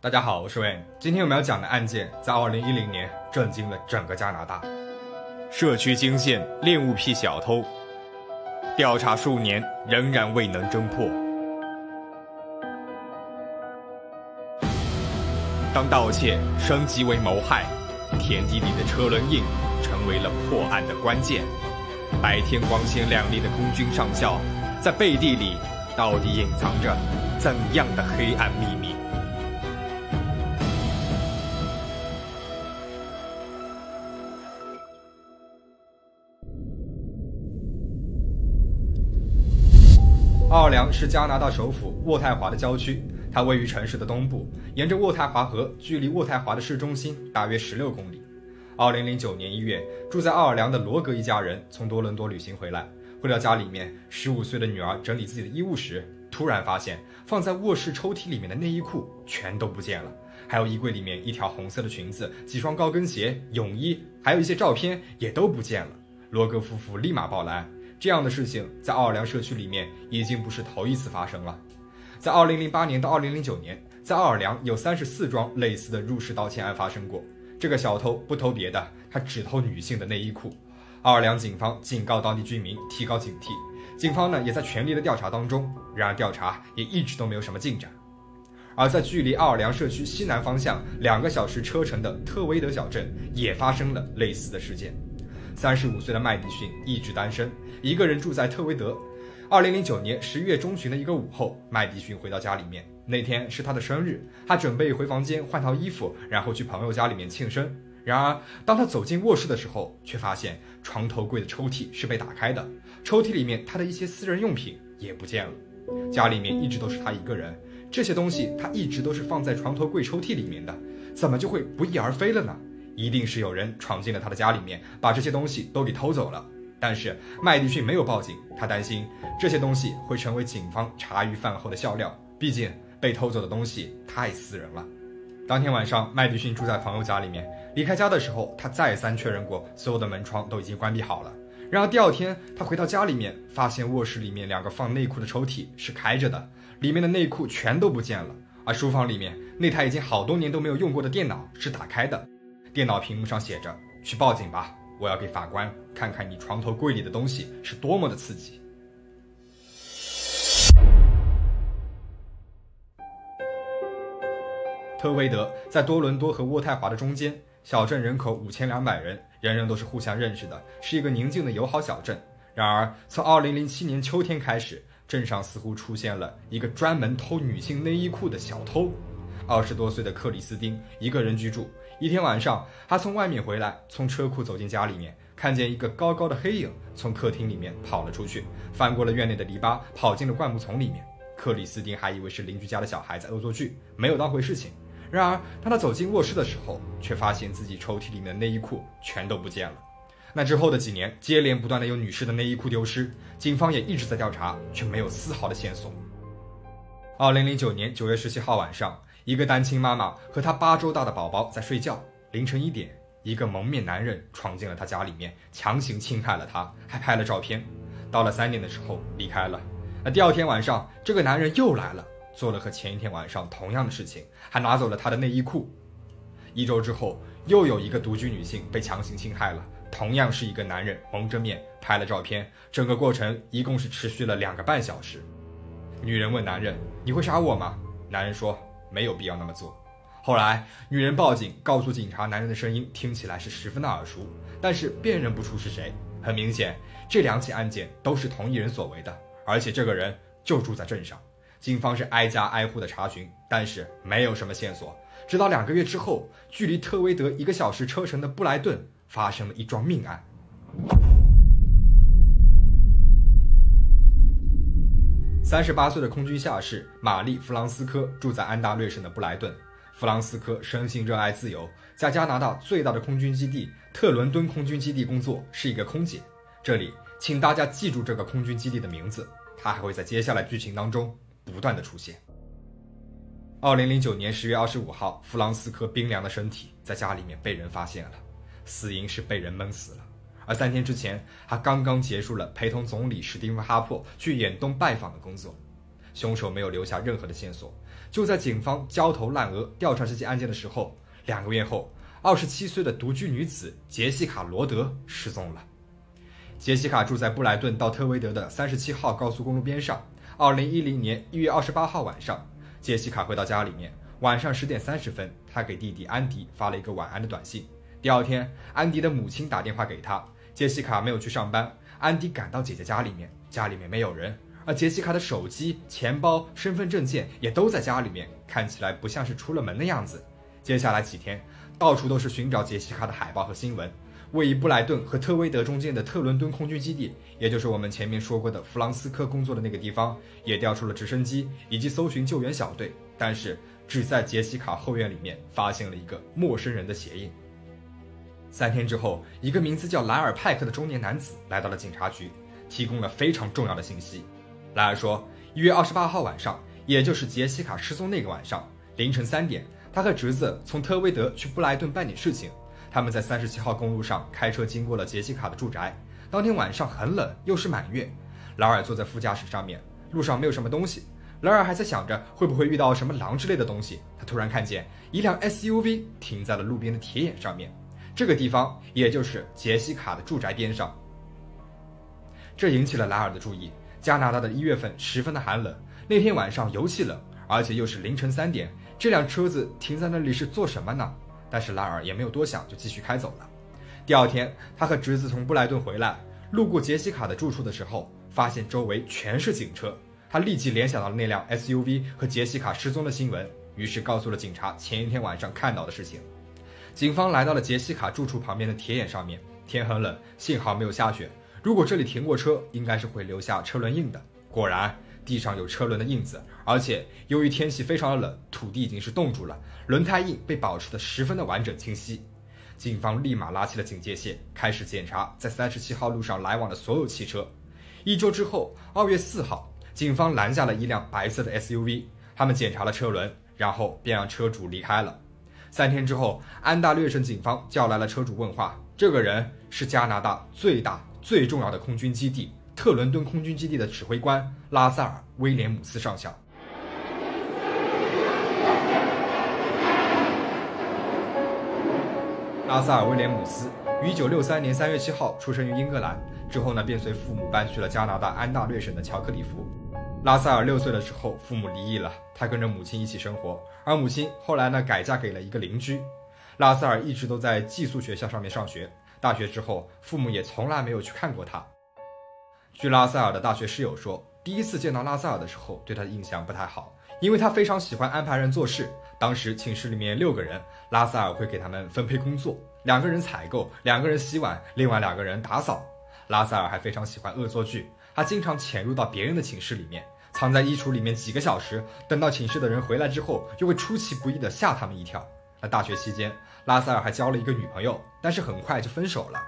大家好，我是魏。今天我们要讲的案件，在2010年震惊了整个加拿大。社区惊现恋物癖小偷，调查数年仍然未能侦破。当盗窃升级为谋害，田地里的车轮印成为了破案的关键。白天光鲜亮丽的空军上校，在背地里到底隐藏着怎样的黑暗秘密？奥尔良是加拿大首府渥太华的郊区，它位于城市的东部，沿着渥太华河，距离渥太华的市中心大约十六公里。二零零九年一月，住在奥尔良的罗格一家人从多伦多旅行回来，回到家里面，十五岁的女儿整理自己的衣物时，突然发现放在卧室抽屉里面的内衣裤全都不见了，还有衣柜里面一条红色的裙子、几双高跟鞋、泳衣，还有一些照片也都不见了。罗格夫妇立马报了案。这样的事情在奥尔良社区里面已经不是头一次发生了。在2008年到2009年，在奥尔良有34桩类似的入室盗窃案发生过。这个小偷不偷别的，他只偷女性的内衣裤。奥尔良警方警告当地居民提高警惕，警方呢也在全力的调查当中。然而调查也一直都没有什么进展。而在距离奥尔良社区西南方向两个小时车程的特威德小镇，也发生了类似的事件。三十五岁的麦迪逊一直单身，一个人住在特维德。二零零九年十一月中旬的一个午后，麦迪逊回到家里面。那天是他的生日，他准备回房间换套衣服，然后去朋友家里面庆生。然而，当他走进卧室的时候，却发现床头柜的抽屉是被打开的，抽屉里面他的一些私人用品也不见了。家里面一直都是他一个人，这些东西他一直都是放在床头柜抽屉里面的，怎么就会不翼而飞了呢？一定是有人闯进了他的家里面，把这些东西都给偷走了。但是麦迪逊没有报警，他担心这些东西会成为警方茶余饭后的笑料。毕竟被偷走的东西太私人了。当天晚上，麦迪逊住在朋友家里面，离开家的时候，他再三确认过所有的门窗都已经关闭好了。然而第二天，他回到家里面，发现卧室里面两个放内裤的抽屉是开着的，里面的内裤全都不见了。而书房里面那台已经好多年都没有用过的电脑是打开的。电脑屏幕上写着：“去报警吧，我要给法官看看你床头柜里的东西是多么的刺激。”特威德在多伦多和渥太华的中间，小镇人口五千两百人，人人都是互相认识的，是一个宁静的友好小镇。然而，从二零零七年秋天开始，镇上似乎出现了一个专门偷女性内衣裤的小偷。二十多岁的克里斯汀一个人居住。一天晚上，他从外面回来，从车库走进家里面，看见一个高高的黑影从客厅里面跑了出去，翻过了院内的篱笆，跑进了灌木丛里面。克里斯汀还以为是邻居家的小孩在恶作剧，没有当回事情。然而，当他走进卧室的时候，却发现自己抽屉里面的内衣裤全都不见了。那之后的几年，接连不断的有女士的内衣裤丢失，警方也一直在调查，却没有丝毫的线索。二零零九年九月十七号晚上。一个单亲妈妈和她八周大的宝宝在睡觉。凌晨一点，一个蒙面男人闯进了她家里面，强行侵害了她，还拍了照片。到了三点的时候离开了。那第二天晚上，这个男人又来了，做了和前一天晚上同样的事情，还拿走了她的内衣裤。一周之后，又有一个独居女性被强行侵害了，同样是一个男人蒙着面拍了照片。整个过程一共是持续了两个半小时。女人问男人：“你会杀我吗？”男人说。没有必要那么做。后来，女人报警，告诉警察，男人的声音听起来是十分的耳熟，但是辨认不出是谁。很明显，这两起案件都是同一人所为的，而且这个人就住在镇上。警方是挨家挨户的查询，但是没有什么线索。直到两个月之后，距离特威德一个小时车程的布莱顿发生了一桩命案。三十八岁的空军下士玛丽·弗朗斯科住在安大略省的布莱顿。弗朗斯科生性热爱自由，在加拿大最大的空军基地特伦敦空军基地工作，是一个空姐。这里，请大家记住这个空军基地的名字，它还会在接下来剧情当中不断的出现。二零零九年十月二十五号，弗朗斯科冰凉的身体在家里面被人发现了，死因是被人闷死了。而三天之前，他刚刚结束了陪同总理史蒂夫·哈珀去远东拜访的工作。凶手没有留下任何的线索，就在警方焦头烂额调查这起案件的时候，两个月后，二十七岁的独居女子杰西卡·罗德失踪了。杰西卡住在布莱顿到特维德的三十七号高速公路边上。二零一零年一月二十八号晚上，杰西卡回到家里面。晚上十点三十分，她给弟弟安迪发了一个晚安的短信。第二天，安迪的母亲打电话给他，杰西卡没有去上班。安迪赶到姐姐家里面，家里面没有人，而杰西卡的手机、钱包、身份证件也都在家里面，看起来不像是出了门的样子。接下来几天，到处都是寻找杰西卡的海报和新闻。位于布莱顿和特威德中间的特伦敦空军基地，也就是我们前面说过的弗朗斯科工作的那个地方，也调出了直升机以及搜寻救援小队，但是。只在杰西卡后院里面发现了一个陌生人的鞋印。三天之后，一个名字叫莱尔·派克的中年男子来到了警察局，提供了非常重要的信息。莱尔说，一月二十八号晚上，也就是杰西卡失踪那个晚上凌晨三点，他和侄子从特威德去布莱顿办点事情。他们在三十七号公路上开车经过了杰西卡的住宅。当天晚上很冷，又是满月。莱尔坐在副驾驶上面，路上没有什么东西。莱尔还在想着会不会遇到什么狼之类的东西，他突然看见一辆 SUV 停在了路边的铁眼上面，这个地方也就是杰西卡的住宅边上。这引起了莱尔的注意。加拿大的一月份十分的寒冷，那天晚上尤其冷，而且又是凌晨三点，这辆车子停在那里是做什么呢？但是莱尔也没有多想，就继续开走了。第二天，他和侄子从布莱顿回来，路过杰西卡的住处的时候，发现周围全是警车。他立即联想到了那辆 SUV 和杰西卡失踪的新闻，于是告诉了警察前一天晚上看到的事情。警方来到了杰西卡住处旁边的铁眼上面，天很冷，幸好没有下雪。如果这里停过车，应该是会留下车轮印的。果然，地上有车轮的印子，而且由于天气非常的冷，土地已经是冻住了，轮胎印被保持的十分的完整清晰。警方立马拉起了警戒线，开始检查在三十七号路上来往的所有汽车。一周之后，二月四号。警方拦下了一辆白色的 SUV，他们检查了车轮，然后便让车主离开了。三天之后，安大略省警方叫来了车主问话，这个人是加拿大最大最重要的空军基地——特伦敦空军基地的指挥官拉塞尔·威廉姆斯上校。拉塞尔·威廉姆斯于1963年3月7号出生于英格兰，之后呢，便随父母搬去了加拿大安大略省的乔克里夫。拉塞尔六岁的时候，父母离异了，他跟着母亲一起生活，而母亲后来呢改嫁给了一个邻居。拉塞尔一直都在寄宿学校上面上学，大学之后，父母也从来没有去看过他。据拉塞尔的大学室友说，第一次见到拉塞尔的时候，对他的印象不太好，因为他非常喜欢安排人做事。当时寝室里面六个人，拉塞尔会给他们分配工作，两个人采购，两个人洗碗，另外两个人打扫。拉塞尔还非常喜欢恶作剧。他经常潜入到别人的寝室里面，藏在衣橱里面几个小时，等到寝室的人回来之后，又会出其不意的吓他们一跳。那大学期间，拉塞尔还交了一个女朋友，但是很快就分手了。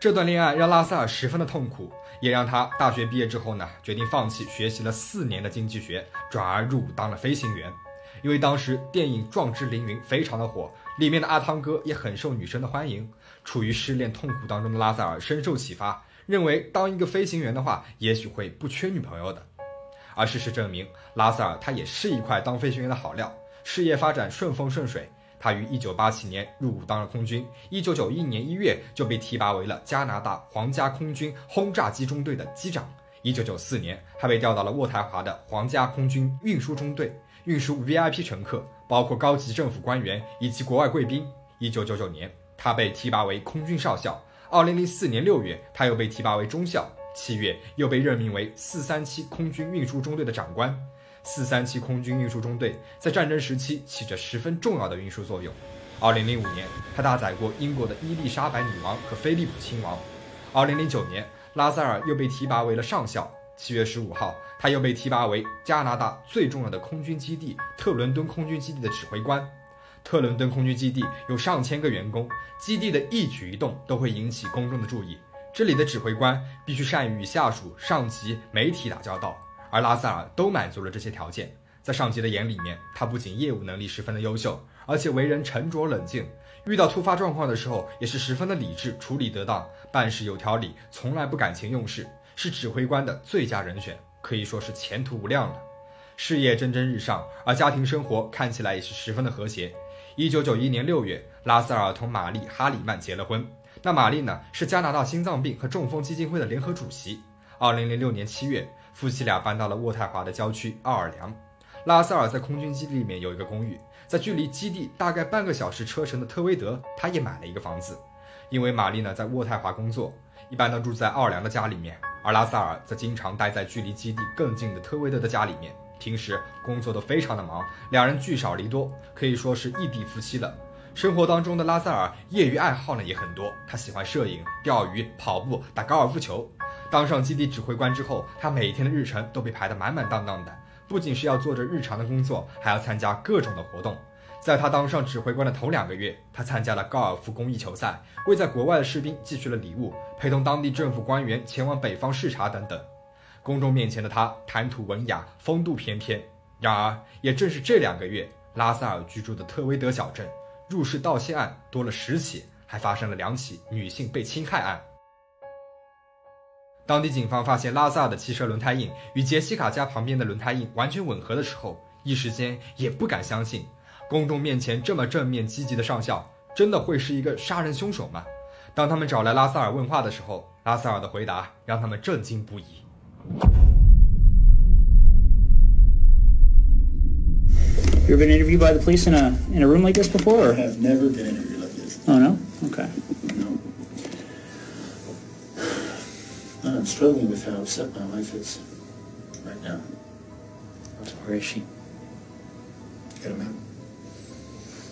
这段恋爱让拉塞尔十分的痛苦，也让他大学毕业之后呢，决定放弃学习了四年的经济学，转而入伍当了飞行员。因为当时电影《壮志凌云》非常的火，里面的阿汤哥也很受女生的欢迎。处于失恋痛苦当中的拉塞尔深受启发。认为当一个飞行员的话，也许会不缺女朋友的。而事实证明，拉塞尔他也是一块当飞行员的好料，事业发展顺风顺水。他于1987年入伍当了空军，1991年1月就被提拔为了加拿大皇家空军轰炸机中队的机长。1994年，他被调到了渥太华的皇家空军运输中队，运输 VIP 乘客，包括高级政府官员以及国外贵宾。1999年，他被提拔为空军少校。二零零四年六月，他又被提拔为中校；七月，又被任命为四三七空军运输中队的长官。四三七空军运输中队在战争时期起着十分重要的运输作用。二零零五年，他搭载过英国的伊丽莎白女王和菲利普亲王。二零零九年，拉塞尔又被提拔为了上校。七月十五号，他又被提拔为加拿大最重要的空军基地特伦敦空军基地的指挥官。特伦敦空军基地有上千个员工，基地的一举一动都会引起公众的注意。这里的指挥官必须善于与下属、上级、媒体打交道，而拉塞尔都满足了这些条件。在上级的眼里面，他不仅业务能力十分的优秀，而且为人沉着冷静，遇到突发状况的时候也是十分的理智，处理得当，办事有条理，从来不感情用事，是指挥官的最佳人选，可以说是前途无量了。事业蒸蒸日上，而家庭生活看起来也是十分的和谐。一九九一年六月，拉塞尔同玛丽·哈里曼结了婚。那玛丽呢，是加拿大心脏病和中风基金会的联合主席。二零零六年七月，夫妻俩搬到了渥太华的郊区奥尔良。拉塞尔在空军基地里面有一个公寓，在距离基地大概半个小时车程的特威德，他也买了一个房子。因为玛丽呢在渥太华工作，一般都住在奥尔良的家里面，而拉塞尔则经常待在距离基地更近的特威德的家里面。平时工作都非常的忙，两人聚少离多，可以说是异地夫妻了。生活当中的拉塞尔业余爱好呢也很多，他喜欢摄影、钓鱼、跑步、打高尔夫球。当上基地指挥官之后，他每天的日程都被排得满满当当的，不仅是要做着日常的工作，还要参加各种的活动。在他当上指挥官的头两个月，他参加了高尔夫公益球赛，为在国外的士兵寄去了礼物，陪同当地政府官员前往北方视察等等。公众面前的他谈吐文雅，风度翩翩。然而，也正是这两个月，拉塞尔居住的特威德小镇。入室盗窃案多了十起，还发生了两起女性被侵害案。当地警方发现拉萨的汽车轮胎印与杰西卡家旁边的轮胎印完全吻合的时候，一时间也不敢相信，公众面前这么正面积极的上校，真的会是一个杀人凶手吗？当他们找来拉萨尔问话的时候，拉萨尔的回答让他们震惊不已。You ever been interviewed by the police in a in a room like this before? Or? I have never been interviewed like this. Oh no. Okay. No. I'm struggling with how upset my wife is right now. Where is she? Get him out.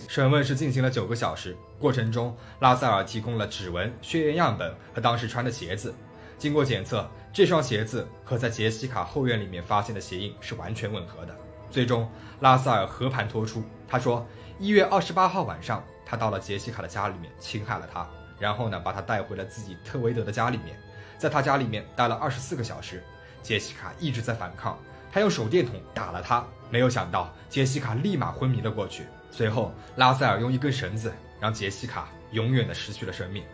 审问是进行了九个小时，过程中拉塞尔提供了指纹、血液样本和当时穿的鞋子。经过检测，这双鞋子和在杰西卡后院里面发现的鞋印是完全吻合的。 最终，拉塞尔和盘托出。他说，一月二十八号晚上，他到了杰西卡的家里面，侵害了她，然后呢，把她带回了自己特维德的家里面，在他家里面待了二十四个小时。杰西卡一直在反抗，他用手电筒打了她，没有想到杰西卡立马昏迷了过去。随后，拉塞尔用一根绳子让杰西卡永远的失去了生命。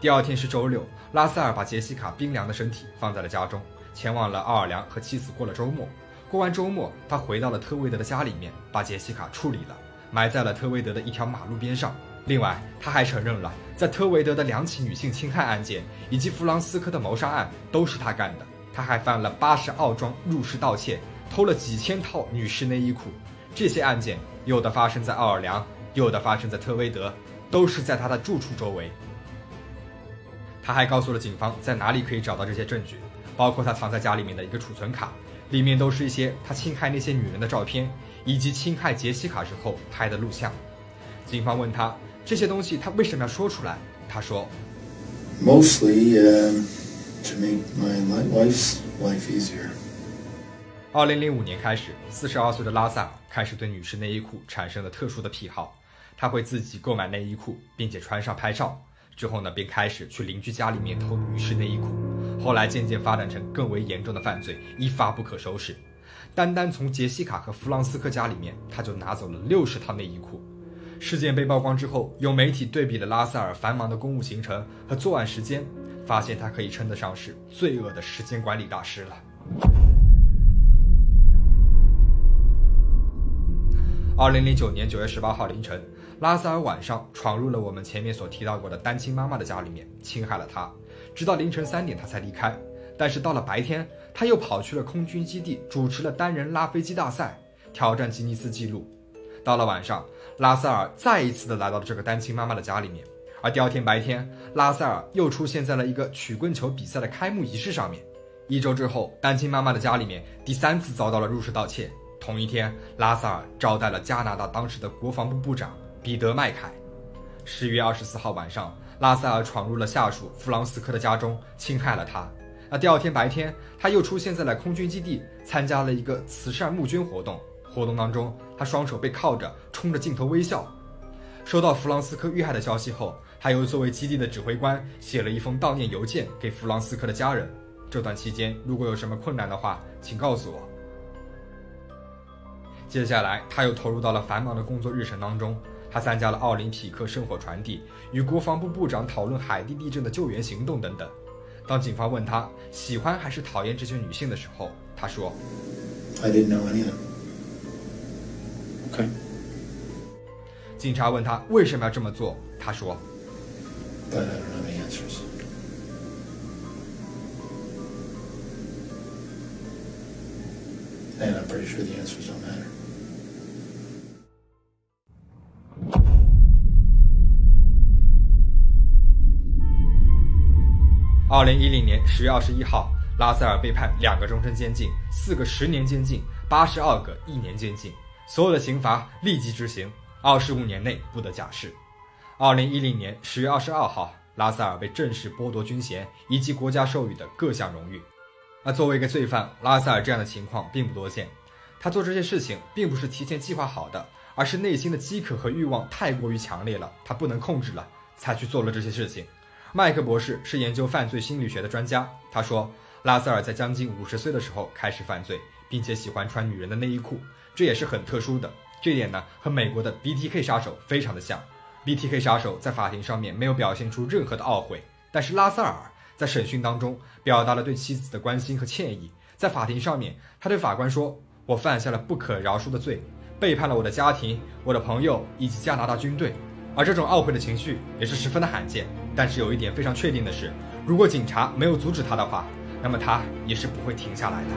第二天是周六，拉塞尔把杰西卡冰凉的身体放在了家中，前往了奥尔良和妻子过了周末。过完周末，他回到了特维德的家里面，把杰西卡处理了，埋在了特维德的一条马路边上。另外，他还承认了在特维德的两起女性侵害案件以及弗朗斯科的谋杀案都是他干的。他还犯了八十澳桩入室盗窃，偷了几千套女士内衣裤。这些案件有的发生在奥尔良，有的发生在特维德，都是在他的住处周围。他还告诉了警方在哪里可以找到这些证据，包括他藏在家里面的一个储存卡。里面都是一些他侵害那些女人的照片，以及侵害杰西卡之后拍的录像。警方问他这些东西他为什么要说出来？他说：“Mostly to make my wife's life easier。”二零零五年开始，四十二岁的拉萨尔开始对女士内衣裤产生了特殊的癖好，他会自己购买内衣裤，并且穿上拍照。之后呢，便开始去邻居家里面偷女士内衣裤，后来渐渐发展成更为严重的犯罪，一发不可收拾。单单从杰西卡和弗朗斯科家里面，他就拿走了六十套内衣裤。事件被曝光之后，有媒体对比了拉塞尔繁忙的公务行程和作案时间，发现他可以称得上是罪恶的时间管理大师了。二零零九年九月十八号凌晨。拉塞尔晚上闯入了我们前面所提到过的单亲妈妈的家里面，侵害了她，直到凌晨三点他才离开。但是到了白天，他又跑去了空军基地，主持了单人拉飞机大赛，挑战吉尼斯纪录。到了晚上，拉塞尔再一次的来到了这个单亲妈妈的家里面。而第二天白天，拉塞尔又出现在了一个曲棍球比赛的开幕仪式上面。一周之后，单亲妈妈的家里面第三次遭到了入室盗窃。同一天，拉塞尔招待了加拿大当时的国防部部长。彼得·麦凯，十月二十四号晚上，拉塞尔闯入了下属弗朗斯科的家中，侵害了他。那第二天白天，他又出现在了空军基地，参加了一个慈善募捐活动。活动当中，他双手被铐着，冲着镜头微笑。收到弗朗斯科遇害的消息后，他又作为基地的指挥官，写了一封悼念邮件给弗朗斯科的家人。这段期间，如果有什么困难的话，请告诉我。接下来，他又投入到了繁忙的工作日程当中。他参加了奥林匹克圣火传递，与国防部部长讨论海地地震的救援行动等等。当警方问他喜欢还是讨厌这些女性的时候，他说：“I didn't know any of them.” Okay. 警察问他为什么要这么做，他说 But I don't have any answers. And I'm pretty sure the answers don't matter. 二零一零年十月二十一号，拉塞尔被判两个终身监禁、四个十年监禁、八十二个一年监禁，所有的刑罚立即执行，二十五年内不得假释。二零一零年十月二十二号，拉塞尔被正式剥夺军衔以及国家授予的各项荣誉。那作为一个罪犯，拉塞尔这样的情况并不多见。他做这些事情并不是提前计划好的，而是内心的饥渴和欲望太过于强烈了，他不能控制了，才去做了这些事情。麦克博士是研究犯罪心理学的专家，他说，拉塞尔在将近五十岁的时候开始犯罪，并且喜欢穿女人的内衣裤，这也是很特殊的。这点呢，和美国的 BTK 杀手非常的像。BTK 杀手在法庭上面没有表现出任何的懊悔，但是拉塞尔在审讯当中表达了对妻子的关心和歉意。在法庭上面，他对法官说：“我犯下了不可饶恕的罪，背叛了我的家庭、我的朋友以及加拿大军队。”而这种懊悔的情绪也是十分的罕见。但是有一点非常确定的是，如果警察没有阻止他的话，那么他也是不会停下来的。